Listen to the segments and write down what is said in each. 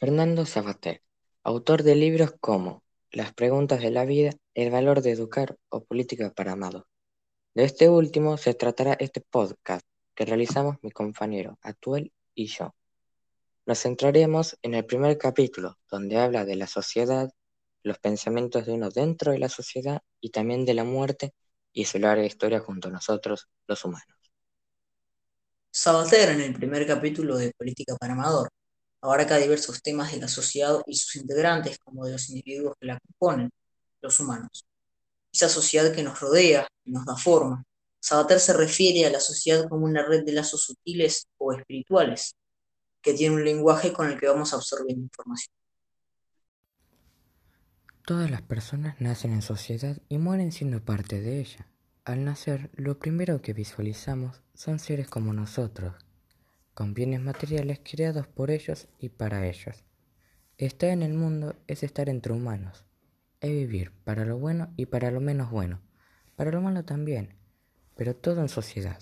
Fernando Sabater, autor de libros como Las preguntas de la vida, El valor de educar o Política para amados. De este último se tratará este podcast que realizamos mi compañero Atuel y yo. Nos centraremos en el primer capítulo, donde habla de la sociedad, los pensamientos de uno dentro de la sociedad y también de la muerte y su larga historia junto a nosotros, los humanos. Sabater, en el primer capítulo de Política para Amador, abarca diversos temas de la sociedad y sus integrantes, como de los individuos que la componen, los humanos. Esa sociedad que nos rodea, nos da forma. Sabater se refiere a la sociedad como una red de lazos sutiles o espirituales, que tiene un lenguaje con el que vamos absorbiendo información. Todas las personas nacen en sociedad y mueren siendo parte de ella. Al nacer, lo primero que visualizamos son seres como nosotros, con bienes materiales creados por ellos y para ellos. Estar en el mundo es estar entre humanos, es vivir para lo bueno y para lo menos bueno, para lo malo también, pero todo en sociedad.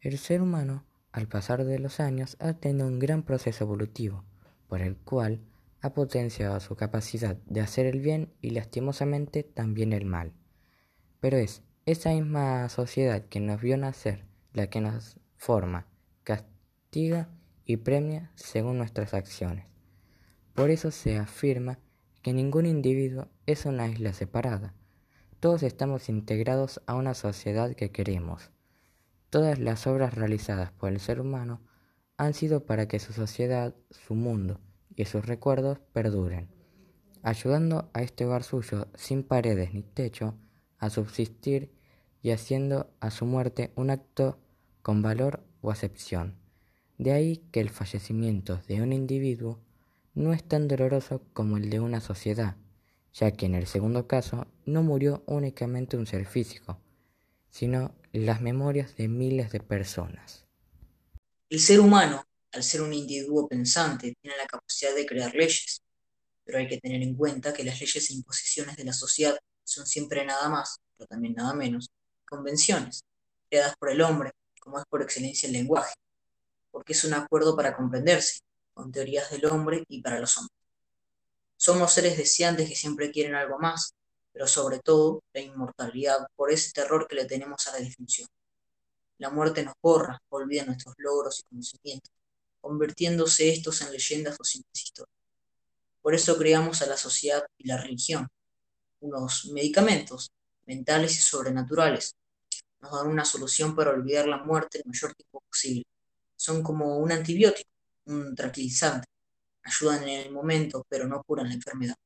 El ser humano, al pasar de los años, ha tenido un gran proceso evolutivo, por el cual ha potenciado su capacidad de hacer el bien y lastimosamente también el mal. Pero es esa misma sociedad que nos vio nacer, la que nos forma, y premia según nuestras acciones. Por eso se afirma que ningún individuo es una isla separada. Todos estamos integrados a una sociedad que queremos. Todas las obras realizadas por el ser humano han sido para que su sociedad, su mundo y sus recuerdos perduren, ayudando a este hogar suyo sin paredes ni techo a subsistir y haciendo a su muerte un acto con valor o acepción. De ahí que el fallecimiento de un individuo no es tan doloroso como el de una sociedad, ya que en el segundo caso no murió únicamente un ser físico, sino las memorias de miles de personas. El ser humano, al ser un individuo pensante, tiene la capacidad de crear leyes, pero hay que tener en cuenta que las leyes e imposiciones de la sociedad son siempre nada más, pero también nada menos, convenciones, creadas por el hombre, como es por excelencia el lenguaje, porque es un acuerdo para comprenderse, con teorías del hombre y para los hombres. Somos seres deseantes que siempre quieren algo más, pero sobre todo la inmortalidad por ese terror que le tenemos a la disfunción. La muerte nos borra, olvida nuestros logros y conocimientos, convirtiéndose estos en leyendas o simples historias. Por eso creamos a la sociedad y la religión, unos medicamentos mentales y sobrenaturales. Nos dan una solución para olvidar la muerte el mayor tiempo posible. Son como un antibiótico, un tranquilizante. Ayudan en el momento, pero no curan la enfermedad.